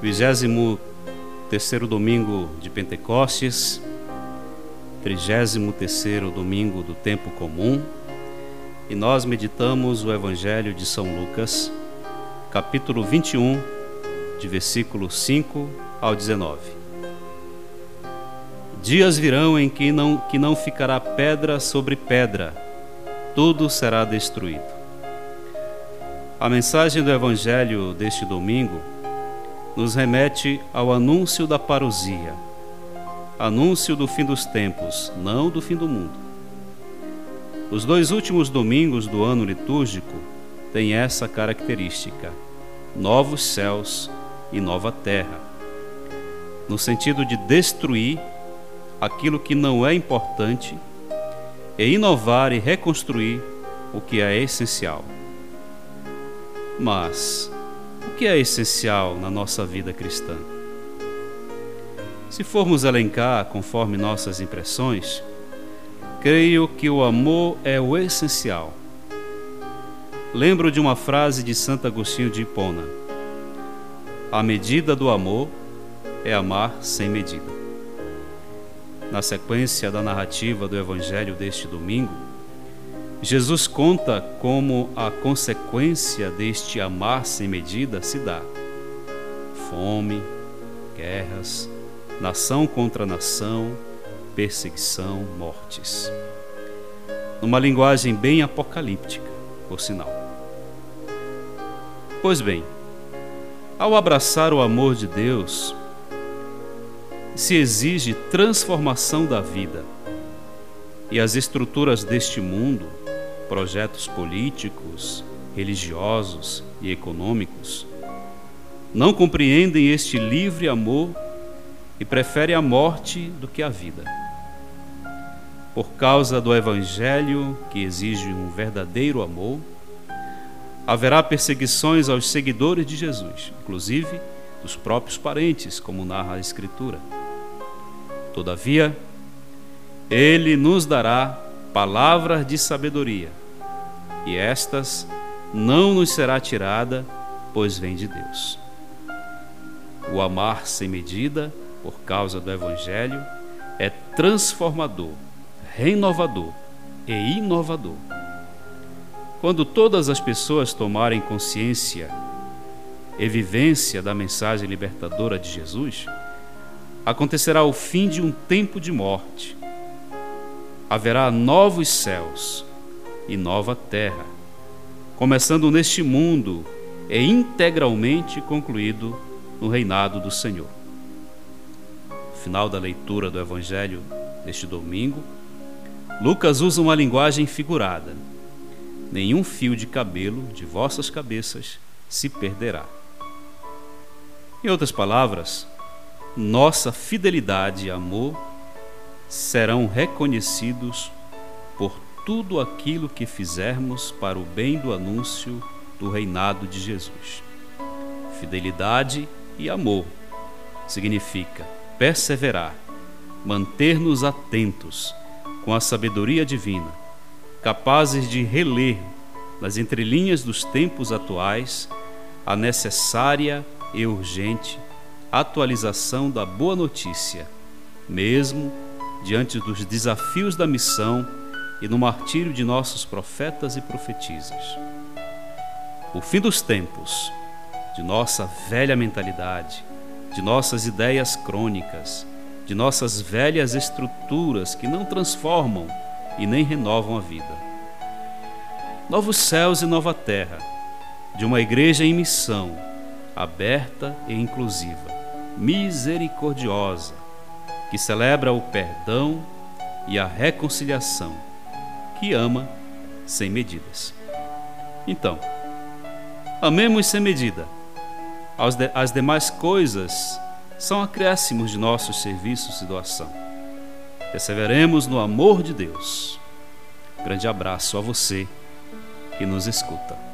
33 terceiro domingo de Pentecostes, 33 terceiro domingo do tempo comum, e nós meditamos o Evangelho de São Lucas, capítulo 21, de versículo 5 ao 19. Dias virão em que não, que não ficará pedra sobre pedra, tudo será destruído. A mensagem do Evangelho deste domingo nos remete ao anúncio da parousia, anúncio do fim dos tempos, não do fim do mundo. Os dois últimos domingos do ano litúrgico têm essa característica: novos céus e nova terra, no sentido de destruir aquilo que não é importante e inovar e reconstruir o que é essencial. Mas o que é essencial na nossa vida cristã? Se formos elencar conforme nossas impressões, creio que o amor é o essencial. Lembro de uma frase de Santo Agostinho de Hipona: A medida do amor é amar sem medida. Na sequência da narrativa do Evangelho deste domingo, Jesus conta como a consequência deste amar sem medida se dá: fome, guerras, nação contra nação, perseguição, mortes. Numa linguagem bem apocalíptica, por sinal. Pois bem, ao abraçar o amor de Deus, se exige transformação da vida. E as estruturas deste mundo projetos políticos, religiosos e econômicos, não compreendem este livre amor e preferem a morte do que a vida. Por causa do Evangelho, que exige um verdadeiro amor, haverá perseguições aos seguidores de Jesus, inclusive dos próprios parentes, como narra a Escritura. Todavia, Ele nos dará palavras de sabedoria, e estas não nos será tirada, pois vem de Deus. O amar sem medida, por causa do Evangelho, é transformador, renovador e inovador. Quando todas as pessoas tomarem consciência e vivência da mensagem libertadora de Jesus, acontecerá o fim de um tempo de morte haverá novos céus e nova terra, começando neste mundo e integralmente concluído no reinado do Senhor. final da leitura do Evangelho deste domingo, Lucas usa uma linguagem figurada. Nenhum fio de cabelo de vossas cabeças se perderá. Em outras palavras, nossa fidelidade e amor serão reconhecidos por tudo aquilo que fizermos para o bem do anúncio do reinado de Jesus. Fidelidade e amor significa perseverar, manter-nos atentos com a sabedoria divina, capazes de reler nas entrelinhas dos tempos atuais a necessária e urgente atualização da boa notícia, mesmo diante dos desafios da missão e no martírio de nossos profetas e profetisas. O fim dos tempos, de nossa velha mentalidade, de nossas ideias crônicas, de nossas velhas estruturas que não transformam e nem renovam a vida. Novos céus e nova terra, de uma igreja em missão, aberta e inclusiva, misericordiosa, que celebra o perdão e a reconciliação, que ama sem medidas. Então, amemos sem medida. As demais coisas são acréscimos de nossos serviços e doação. Perseveremos no amor de Deus. Grande abraço a você que nos escuta.